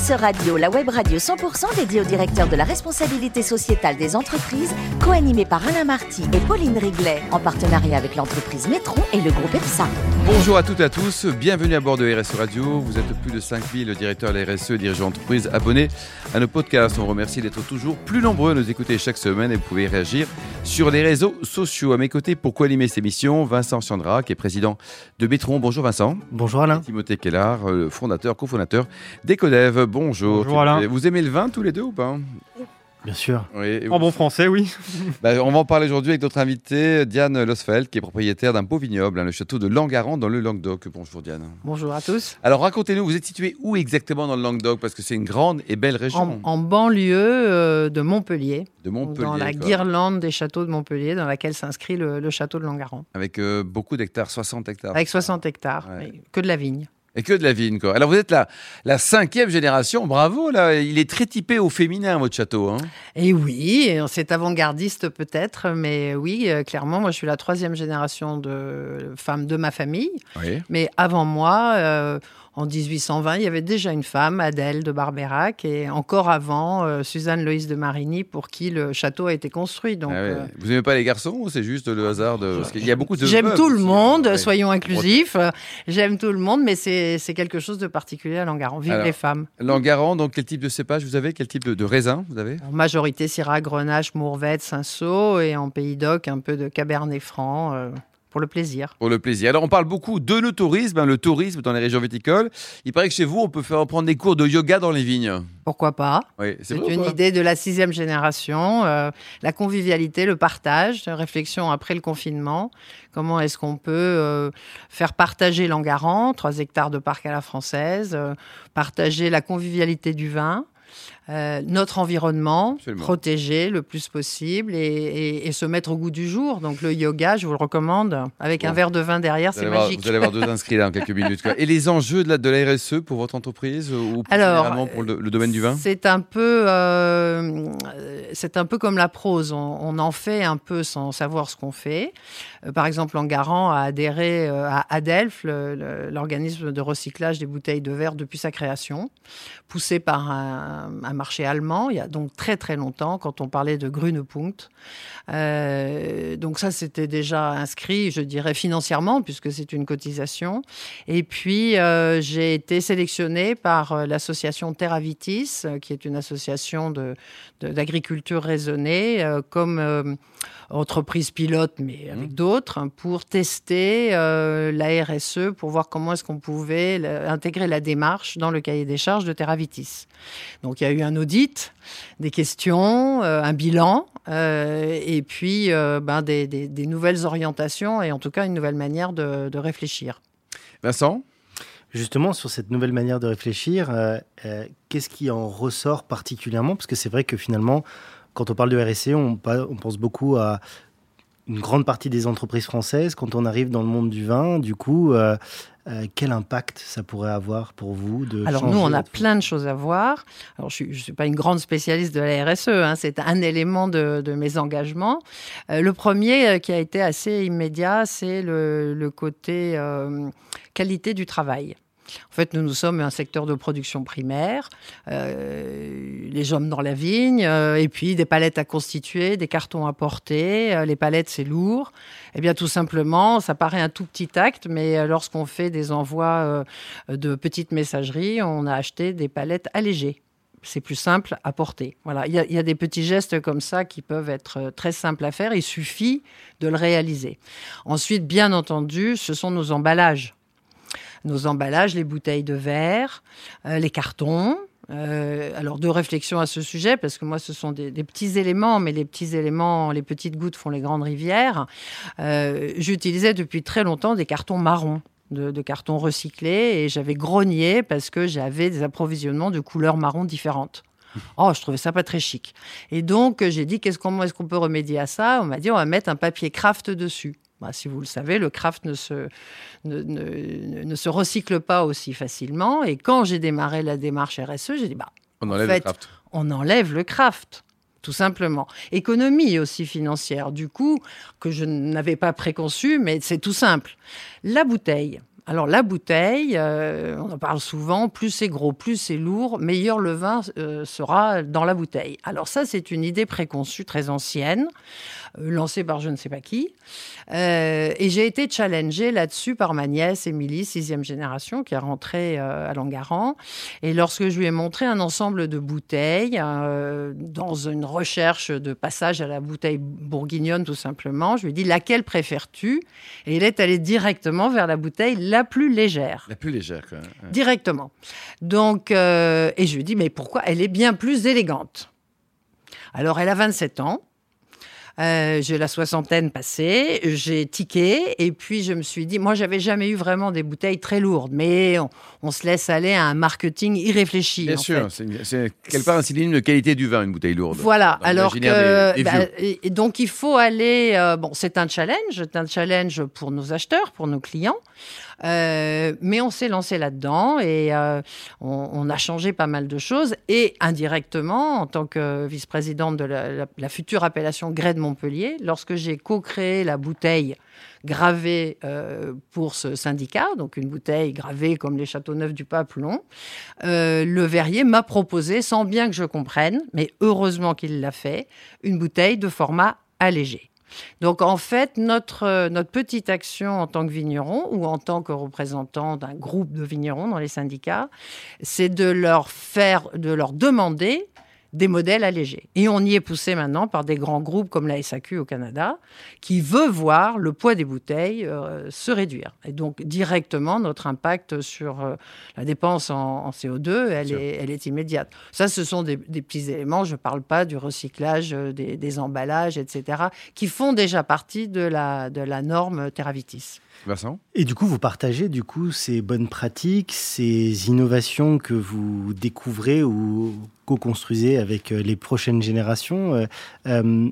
RSE Radio, la web radio 100% dédiée au directeur de la responsabilité sociétale des entreprises, co-animée par Alain Marty et Pauline Riglet, en partenariat avec l'entreprise Métron et le groupe EPSA. Bonjour à toutes et à tous, bienvenue à bord de RSE Radio. Vous êtes plus de 5000 directeurs de la RSE et dirigeants d'entreprise abonnés à nos podcasts. On remercie d'être toujours plus nombreux à nous écouter chaque semaine et vous pouvez réagir sur les réseaux sociaux. À mes côtés, pour co-animer cette émission, Vincent Chandra, qui est président de Métron. Bonjour Vincent. Bonjour Alain. Timothée Kellard, fondateur, cofondateur d'Ecodev. Bonjour. Bonjour Alain. Vous aimez le vin tous les deux ou pas Bien sûr. Oui, En bon français, oui. Bah, on va en parler aujourd'hui avec notre invité, Diane Losfeld, qui est propriétaire d'un beau vignoble, hein, le château de Langaran dans le Languedoc. Bonjour Diane. Bonjour à tous. Alors racontez-nous, vous êtes situé où exactement dans le Languedoc? Parce que c'est une grande et belle région en banlieue euh, de Montpellier, de Montpellier. dans la quoi. guirlande des châteaux de Montpellier, dans laquelle s'inscrit le, le château de Langaran, Avec euh, beaucoup d'hectares, 60 hectares. avec 60 hectares, Ouais. que de la vigne. Et que de la vigne, quoi. Alors vous êtes la, la cinquième génération, bravo, là. Il est très typé au féminin, votre château. Hein. Et oui, c'est avant-gardiste peut-être, mais oui, euh, clairement, moi je suis la troisième génération de femmes de ma famille. Oui. Mais avant moi, euh, en 1820, il y avait déjà une femme, Adèle de Barbérac, et encore avant, euh, Suzanne Loïse de Marigny, pour qui le château a été construit. Donc, Ah ouais. euh, Vous aimez pas les garçons ou c'est juste le hasard de... Parce qu'il y a beaucoup de J'aime tout le monde. Ouais. soyons inclusifs. Euh, J'aime tout le monde, mais c'est c'est quelque chose de particulier à Langaran. Vive Alors, les femmes. Langaran, donc quel type de cépage vous avez? Quel type de, de raisin vous avez? En majorité, Syrah, Grenache, Mourvèdre, Cinsault, et en Pays d'Oc, un peu de Cabernet Franc, euh, pour le plaisir. Pour le plaisir. Alors, on parle beaucoup de le tourisme, hein, le tourisme dans les régions viticoles. Il paraît que chez vous, on peut faire prendre des cours de yoga dans les vignes. Pourquoi pas? Oui, C'est une idée de la sixième génération. euh, la convivialité, le partage, réflexion après le confinement. Comment est-ce qu'on peut euh, faire partager l'Angaran, 3 hectares de parc à la française, euh, partager la convivialité du vin, euh, notre environnement, Absolument. protéger le plus possible et, et- et se mettre au goût du jour. Donc le yoga, je vous le recommande, avec un verre de vin derrière, c'est magique. vous allez avoir deux inscrits là en quelques minutes. quoi. Et les enjeux de la, de la RSE pour votre entreprise euh, ou plus Alors, pour le, le domaine du vin? C'est un peu, euh, c'est un peu comme la prose. On, on en fait un peu sans savoir ce qu'on fait. Euh, par exemple, Langaran a adhéré à Adelph, l'organisme de recyclage des bouteilles de verre depuis sa création, poussé par un, un marché allemand. Il y a donc très très longtemps, quand on parlait de Grünepunkt. Euh, donc ça, c'était déjà inscrit, je dirais financièrement, puisque c'est une cotisation. Et puis, euh, j'ai été sélectionnée par euh, l'association Terravitis, euh, qui est une association de- de- d'agriculture raisonnée, comme entreprise pilote, mais avec d'autres, hein, pour tester euh, la RSE, pour voir comment est-ce qu'on pouvait la- intégrer la démarche dans le cahier des charges de Terravitis. Donc, il y a eu un audit, des questions, euh, un bilan, euh, et puis euh, ben, des, des- des nouvelles orientations, et en tout cas une nouvelle manière de- de réfléchir. Vincent? Justement, sur cette nouvelle manière de réfléchir, euh, euh, qu'est-ce qui en ressort particulièrement? Parce que c'est vrai que finalement, quand on parle de RSE, on, pense beaucoup à une grande partie des entreprises françaises. Quand on arrive dans le monde du vin, du coup, euh, euh, quel impact ça pourrait avoir pour vous de Alors nous, on a plein de choses à voir. Alors je ne suis, pas une grande spécialiste de la RSE, hein, c'est un élément de, de mes engagements. Euh, le premier qui a été assez immédiat, c'est le, le côté qualité du travail. En fait, nous, nous sommes un secteur de production primaire, euh, les hommes dans la vigne, euh, et puis des palettes à constituer, des cartons à porter. Euh, les palettes, c'est lourd. Eh bien, tout simplement, ça paraît un tout petit acte, mais lorsqu'on fait des envois de petites messageries, on a acheté des palettes allégées. C'est plus simple à porter. Voilà, il y, a, des petits gestes comme ça qui peuvent être très simples à faire. Il suffit de le réaliser. Ensuite, bien entendu, ce sont nos emballages. Nos emballages, les bouteilles de verre, euh, les cartons. Euh, alors, deux réflexions à ce sujet, parce que moi, ce sont des, des petits éléments, mais les petits éléments, les petites gouttes font les grandes rivières. Euh, J'utilisais depuis très longtemps des cartons marrons de, de cartons recyclés et j'avais grogné parce que j'avais des approvisionnements de couleurs marron différentes. Oh, je trouvais ça pas très chic. Et donc, j'ai dit, qu'est-ce comment est-ce qu'on peut remédier à ça? On m'a dit, on va mettre un papier craft dessus. Bah, si vous le savez, le craft ne se, ne, ne- ne se recycle pas aussi facilement. Et quand j'ai démarré la démarche RSE, j'ai dit, bah, On enlève fait, le craft. on enlève le craft. Tout simplement. Économie aussi financière, du coup, que je n'avais pas préconçue, mais c'est tout simple. La bouteille, Alors la bouteille, euh, on en parle souvent, plus c'est gros, plus c'est lourd, meilleur le vin euh, sera dans la bouteille. Alors ça, c'est une idée préconçue très ancienne, euh, lancée par je ne sais pas qui. et j'ai été challengée là-dessus par ma nièce Émilie, sixième génération, qui est rentrée à Langaran. Et lorsque je lui ai montré un ensemble de bouteilles, dans une recherche de passage à la bouteille bourguignonne tout simplement, je lui ai dit laquelle préfères-tu? Et il est allé directement vers la bouteille la plus légère. La plus légère, quoi. Directement. Donc, euh, et je lui dis, mais pourquoi? Elle est bien plus élégante. Alors, elle a 27 ans. Euh, j'ai la soixantaine passée, j'ai tiqué et puis je me suis dit, moi j'avais jamais eu vraiment des bouteilles très lourdes, mais on, se laisse aller à un marketing irréfléchi. Bien sûr, c'est quelque part un synonyme de qualité du vin, une bouteille lourde. Voilà, alors que bah, et donc il faut aller. Euh, bon, c'est un challenge, c'est un challenge pour nos acheteurs, pour nos clients. Euh, mais on s'est lancé là-dedans et euh, on, a changé pas mal de choses. Et indirectement, en tant que vice-présidente de la, future appellation Grès de Montpellier, lorsque j'ai co-créé la bouteille gravée euh, pour ce syndicat, donc une bouteille gravée comme les châteaux neufs du Pape long, le verrier m'a proposé, sans bien que je comprenne, mais heureusement qu'il l'a fait, une bouteille de format allégé. Donc en fait, notre, euh, notre petite action en tant que vigneron ou en tant que représentant d'un groupe de vignerons dans les syndicats, c'est de leur faire, de leur demander des modèles allégés. Et on y est poussé maintenant par des grands groupes comme la SAQ au Canada, qui veut voir le poids des bouteilles euh, se réduire. Et donc directement, notre impact sur euh, la dépense en, CO2, elle est, elle est, immédiate. Ça, ce sont des, petits éléments. Je ne parle pas du recyclage euh, des, emballages, etc., qui font déjà partie de la, de la norme Terravitis. Vincent Et du coup, vous partagez du coup ces bonnes pratiques, ces innovations que vous découvrez ou co-construisez avec euh, les prochaines générations. Euh, euh,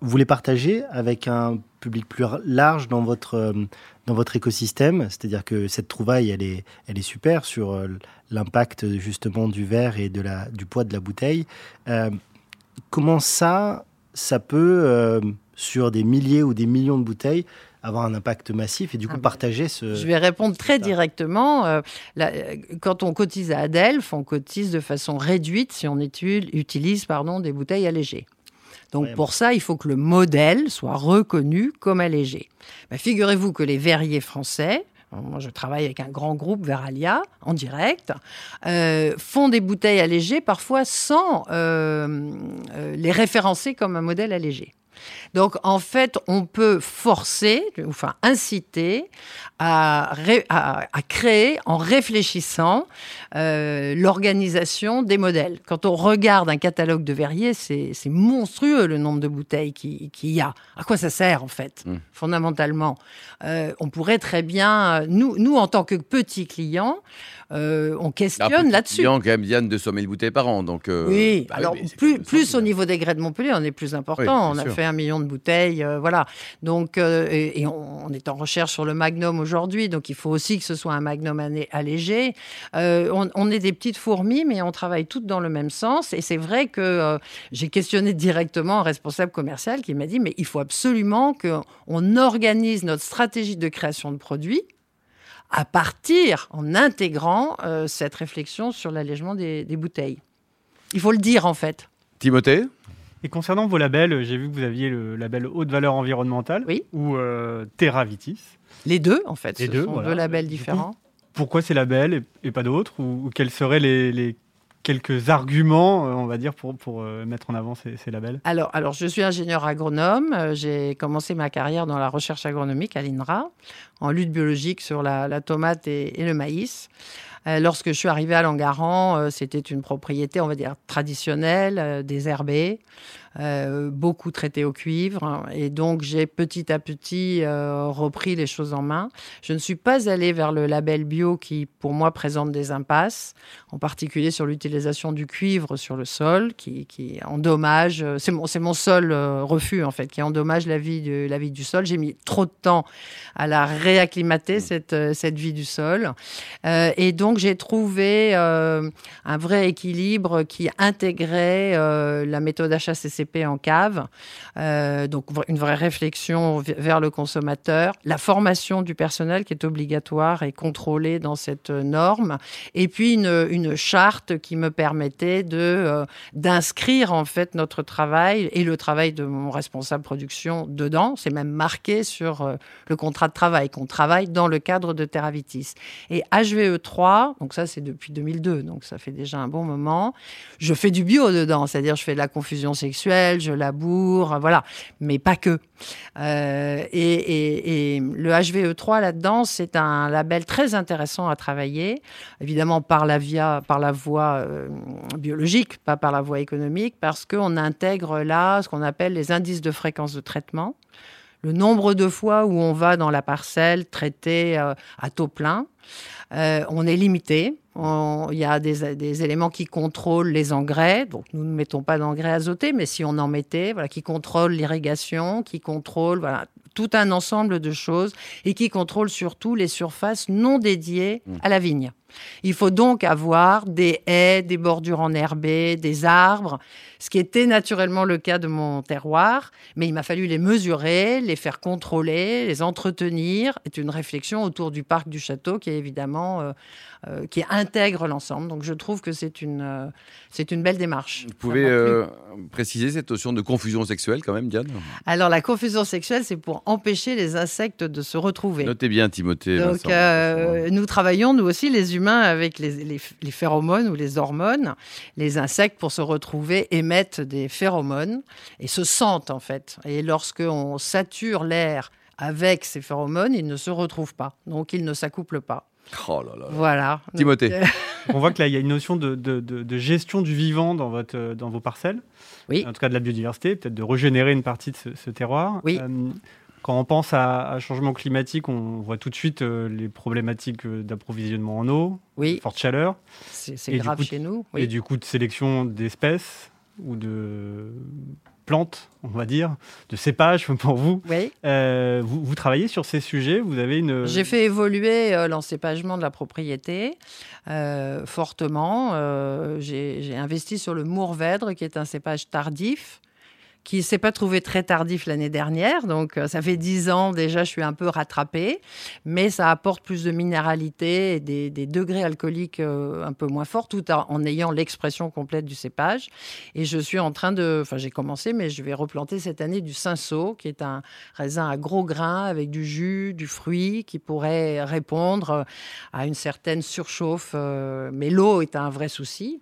vous les partagez avec un public plus large dans votre, dans votre écosystème, c'est-à-dire que cette trouvaille, elle est, elle est super sur l'impact justement du verre et de la, du poids de la bouteille. comment ça, ça peut, sur des milliers ou des millions de bouteilles, avoir un impact massif et du coup ah bah, partager ce... Je vais répondre très directement. Euh, quand on cotise à Adelph, on cotise de façon réduite si on utilise pardon, des bouteilles allégées. Donc pour ça, il faut que le modèle soit reconnu comme allégé. Bah, figurez-vous que les verriers français, moi je travaille avec un grand groupe Veralia en direct, euh, font des bouteilles allégées parfois sans euh, les référencer comme un modèle allégé. Donc, en fait, on peut forcer, enfin inciter à, créer, en réfléchissant, euh, l'organisation des modèles. Quand on regarde un catalogue de verriers, c'est monstrueux le nombre de bouteilles qu'il y a. À quoi ça sert, en fait, mmh. fondamentalement? Euh, On pourrait très bien, nous, nous, en tant que petits clients, euh, on questionne là-dessus. A quand même de 200 000 bouteilles par an. Donc, euh, oui, bah alors plus, plus au niveau des grès de Montpellier, on est plus important. on a fait un million de bouteilles, euh, voilà. Donc, et, on, est en recherche sur le Magnum aujourd'hui, donc il faut aussi que ce soit un Magnum allégé. On, est des petites fourmis, mais on travaille toutes dans le même sens. Et c'est vrai que j'ai questionné directement un responsable commercial qui m'a dit, mais il faut absolument qu'on organise notre stratégie de création de produits à partir, en intégrant euh, cette réflexion sur l'allègement des, bouteilles. Il faut le dire en fait. Timothée? Et concernant vos labels, j'ai vu que vous aviez le label haute valeur environnementale ou euh, Terra Vitis. Les deux, en fait. Les ce deux, sont deux labels différents. pourquoi ces labels et, pas d'autres ou, quels seraient les, les, quelques arguments, euh, on va dire, pour, pour euh, mettre en avant ces, labels? Alors, alors, je suis ingénieur agronome. Euh, j'ai commencé ma carrière dans la recherche agronomique à l'INRA, en lutte biologique sur la, tomate et, et, le maïs. Lorsque je suis arrivé à Langaran, c'était une propriété, on va dire, traditionnelle, désherbée. Euh, beaucoup traité au cuivre. Et donc, j'ai petit à petit euh, repris les choses en main. Je ne suis pas allée vers le label bio qui, pour moi, présente des impasses, en particulier sur l'utilisation du cuivre sur le sol, qui, qui endommage. Euh, c'est mon, c'est mon seul refus, en fait, qui endommage la vie, de, la vie du sol. J'ai mis trop de temps à la réacclimater, mmh. cette, cette vie du sol. et donc, j'ai trouvé un vrai équilibre qui intégrait la méthode HACCP En cave. Euh, donc une vraie réflexion vers le consommateur, la formation du personnel qui est obligatoire et contrôlée dans cette norme, et puis une, charte qui me permettait de euh, d'inscrire en fait notre travail et le travail de mon responsable production dedans. C'est même marqué sur euh, le contrat de travail qu'on travaille dans le cadre de Teravitis. Et HVE3, donc ça c'est depuis 2002, donc ça fait déjà un bon moment. Je fais du bio dedans, c'est-à-dire je fais de la confusion sexuelle, je laboure, voilà, mais pas que. Euh, et, le HVE3 là-dedans, c'est un label très intéressant à travailler, évidemment par la, via, par la voie euh, biologique, pas par la voie économique, parce qu'on intègre là ce qu'on appelle les indices de fréquence de traitement le nombre de fois où on va dans la parcelle traiter euh, à taux plein. on est limité. Il y a des, éléments qui contrôlent les engrais. Donc, nous ne mettons pas d'engrais azotés, mais si on en mettait, voilà, qui contrôlent l'irrigation, qui contrôlent voilà, tout un ensemble de choses et qui contrôlent surtout les surfaces non dédiées mmh. à la vigne. Il faut donc avoir des haies, des bordures enherbées, des arbres, ce qui était naturellement le cas de mon terroir, mais il m'a fallu les mesurer, les faire contrôler, les entretenir. C'est une réflexion autour du parc du château qui est évidemment euh, euh, qui intègre l'ensemble. Donc je trouve que c'est une, euh, c'est une belle démarche. Vous pouvez préciser cette notion de confusion sexuelle quand même, Diane? Alors la confusion sexuelle, c'est pour empêcher les insectes de se retrouver. Notez bien, Timothée. Donc nous travaillons, nous aussi, les humains, avec les, les, phéromones ou les hormones. Les insectes, pour se retrouver, émettent des phéromones et se sentent en fait. Et lorsqu'on sature l'air avec ces phéromones, ils ne se retrouvent pas. Donc ils ne s'accouplent pas. Oh là là. Voilà. Timothée. Euh, On voit que là, il y a une notion de, gestion du vivant dans, votre, dans vos parcelles. Oui. En tout cas, de la biodiversité, peut-être de régénérer une partie de ce, terroir. Oui. Euh, quand on pense à, changement climatique, on voit tout de suite euh, les problématiques d'approvisionnement en eau, oui. forte chaleur. C'est grave chez nous. Et du coup, de sélection d'espèces ou de plantes, on va dire, de cépages pour vous. Oui. Euh, vous, travaillez sur ces sujets Vous avez une. J'ai fait évoluer euh, l'encépagement de la propriété euh, fortement. J'ai investi sur le Mourvèdre, qui est un cépage tardif qui s'est pas trouvé très tardif l'année dernière. Donc, euh, ça fait dix ans déjà, je suis un peu rattrapée. Mais ça apporte plus de minéralité et des, degrés alcooliques euh, un peu moins forts, tout en, ayant l'expression complète du cépage. Et je suis en train de... Enfin, j'ai commencé, mais je vais replanter cette année du cinsault, qui est un raisin à gros grains avec du jus, du fruit, qui pourrait répondre à une certaine surchauffe. Euh, mais l'eau est un vrai souci.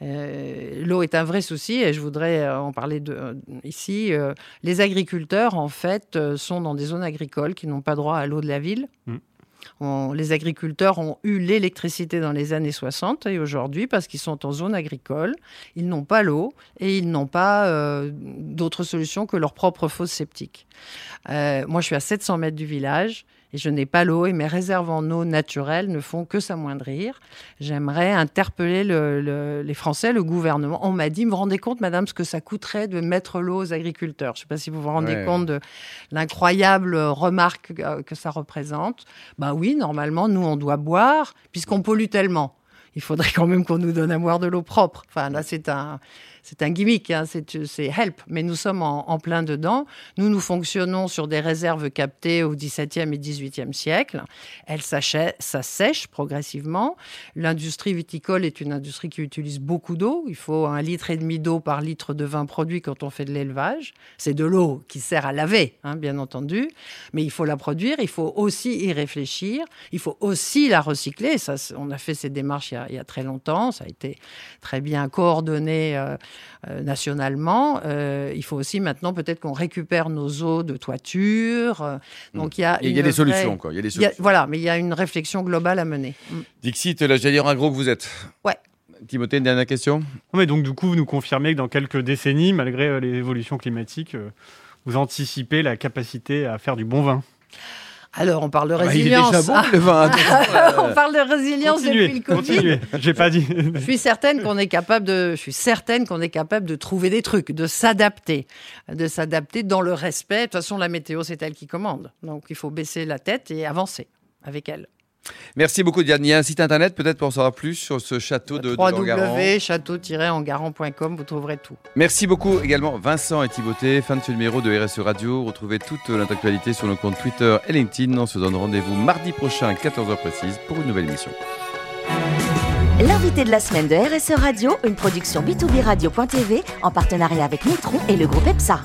l'eau est un vrai souci et je voudrais en parler de ici, euh, les agriculteurs, en fait, euh, sont dans des zones agricoles qui n'ont pas droit à l'eau de la ville. Mm. les agriculteurs ont eu l'électricité dans les années 60 et aujourd'hui, parce qu'ils sont en zone agricole, ils n'ont pas l'eau et ils n'ont pas euh, d'autre solution que leur propre fosse septique. moi, je suis à 700 mètres du village et je n'ai pas l'eau et mes réserves en eau naturelle ne font que s'amoindrir. J'aimerais interpeller les Français, le gouvernement. On m'a dit, me rendez compte, madame, ce que ça coûterait de mettre l'eau aux agriculteurs. Je ne sais pas si vous vous rendez compte de l'incroyable remarque que ça représente. Ben oui, normalement, nous, on doit boire puisqu'on pollue tellement. Il faudrait quand même qu'on nous donne à boire de l'eau propre. Enfin, là, c'est un, c'est un gimmick, hein, c'est help, mais nous sommes en, plein dedans. Nous, nous fonctionnons sur des réserves captées au XVIIe et XVIIIe siècle. Elles s'assèchent progressivement. L'industrie viticole est une industrie qui utilise beaucoup d'eau. Il faut un litre et demi d'eau par litre de vin produit quand on fait de l'élevage. C'est de l'eau qui sert à laver, hein, bien entendu, mais il faut la produire, il faut aussi y réfléchir, il faut aussi la recycler. Ça, on a fait ces démarches il y a, très longtemps, ça a été très bien coordonné. Euh, euh, nationalement. Euh, il faut aussi maintenant peut-être qu'on récupère nos eaux de toiture. Euh, donc il y a, il y a des solutions, quoi. Il y a des solutions. voilà, mais il y a une réflexion globale à mener. Mm. Dixit, j'allais dire un gros que vous êtes. Ouais. Timothée, une dernière question? Mais Donc, du coup, vous nous confirmez que dans quelques décennies, malgré les évolutions climatiques, vous anticipez la capacité à faire du bon vin? Alors, on parle de résilience. Ah, il est déjà bon, le vin. on parle de résilience depuis le Covid. Continuez. J'ai pas dit. je suis certaine qu'on est capable de. Je suis certaine qu'on est capable de trouver des trucs, de s'adapter, de s'adapter dans le respect. De toute façon, la météo, c'est elle qui commande. Donc, il faut baisser la tête et avancer avec elle. Merci beaucoup Diane. Il y a un site internet peut-être pour en savoir plus sur ce château de, de Langaran. www.château-engaran.com, vous trouverez tout. Merci beaucoup également Vincent et Thibauté, fin de ce numéro de RSE Radio. Retrouvez toute l'actualité sur nos comptes Twitter et LinkedIn. On se donne rendez-vous mardi prochain à 14h précise pour une nouvelle émission. L'invité de la semaine de RSE Radio, une production B2B Radio.tv en partenariat avec Nitron et le groupe EPSA.